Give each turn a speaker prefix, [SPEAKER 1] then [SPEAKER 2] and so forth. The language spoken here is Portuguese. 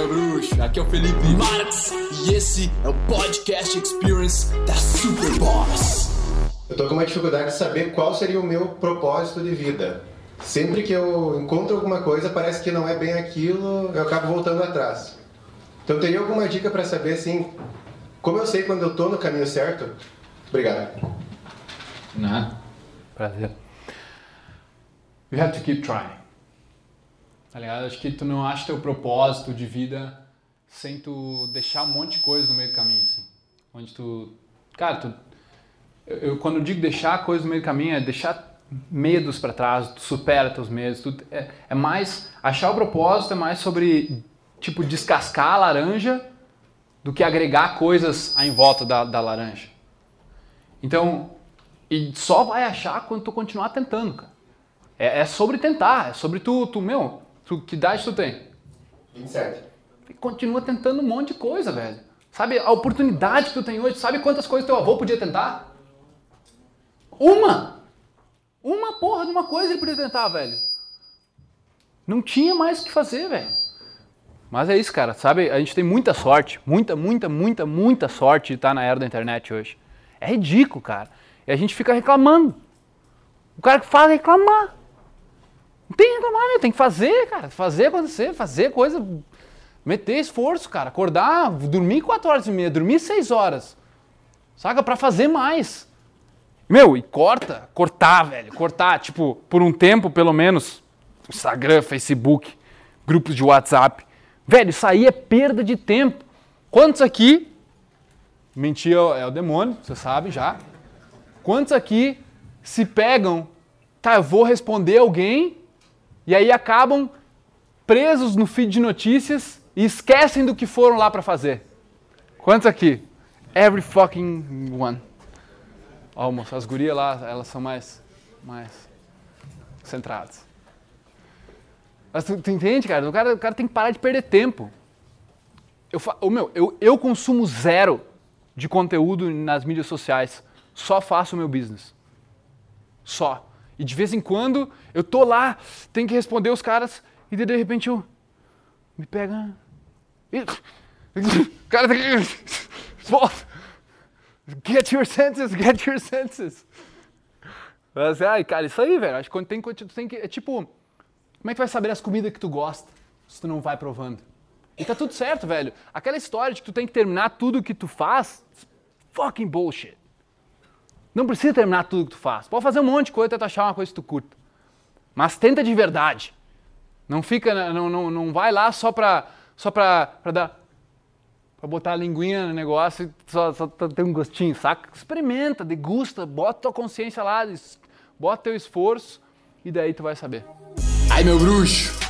[SPEAKER 1] meu bruxo. Aqui é o Felipe Marx e esse é o Podcast Experience da Super Boss.
[SPEAKER 2] Eu tô com uma dificuldade de saber qual seria o meu propósito de vida. Sempre que eu encontro alguma coisa, parece que não é bem aquilo, eu acabo voltando atrás. Então teria alguma dica para saber assim, como eu sei quando eu tô no caminho certo? Obrigado.
[SPEAKER 3] Nada.
[SPEAKER 4] Prazer. You have to keep trying. Tá ligado? Acho que tu não acha teu propósito de vida sem tu deixar um monte de coisa no meio do caminho, assim. Onde tu. Cara, tu. Eu, quando eu digo deixar coisa no meio do caminho, é deixar medos para trás, tu supera teus medos. Tu, é, é mais. Achar o propósito é mais sobre, tipo, descascar a laranja do que agregar coisas em volta da, da laranja. Então, e só vai achar quando tu continuar tentando, cara. É, é sobre tentar, é sobre tu, tu meu, tu, que idade tu tem?
[SPEAKER 2] 27.
[SPEAKER 4] E continua tentando um monte de coisa, velho. Sabe a oportunidade que tu tem hoje? Sabe quantas coisas teu avô podia tentar? Uma! Uma porra de uma coisa ele podia tentar, velho. Não tinha mais o que fazer, velho. Mas é isso, cara. Sabe, a gente tem muita sorte, muita, muita, muita, muita sorte de estar na era da internet hoje. É ridículo, cara. E a gente fica reclamando. O cara que fala reclamar. Tem que reclamar, meu. Tem que fazer, cara. Fazer acontecer, fazer coisa. Meter esforço, cara. Acordar, dormir 4 horas e meia, dormir 6 horas. Saca? Pra fazer mais. Meu, e corta. Cortar, velho. Cortar, tipo, por um tempo, pelo menos. Instagram, Facebook, grupos de WhatsApp. Velho, isso aí é perda de tempo. Quantos aqui. Mentir é o demônio, você sabe já. Quantos aqui se pegam, tá, eu vou responder alguém, e aí acabam presos no feed de notícias e esquecem do que foram lá para fazer? Quantos aqui? Every fucking one. Ó, as gurias lá, elas são mais, mais centradas. Mas tu, tu entende, cara? O, cara? o cara tem que parar de perder tempo. Eu, ô, meu, eu, eu consumo zero de conteúdo nas mídias sociais. Só faço o meu business. Só. E de vez em quando eu tô lá, tenho que responder os caras, e de repente eu. Me pega. Cara, Get your senses, get your senses. Mas, ai, cara, isso aí, velho. Acho que quando tem, tem que. É tipo. Como é que vai saber as comidas que tu gosta se tu não vai provando? E tá tudo certo, velho. Aquela história de que tu tem que terminar tudo que tu faz, fucking bullshit. Não precisa terminar tudo que tu faz. Pode fazer um monte de coisa até tu achar uma coisa que tu curta. Mas tenta de verdade. Não fica, não, não, não vai lá só pra, só pra, pra dar, pra botar a linguinha no negócio e só, só pra ter um gostinho, saca? Experimenta, degusta, bota tua consciência lá, bota teu esforço e daí tu vai saber.
[SPEAKER 1] Aí, meu bruxo,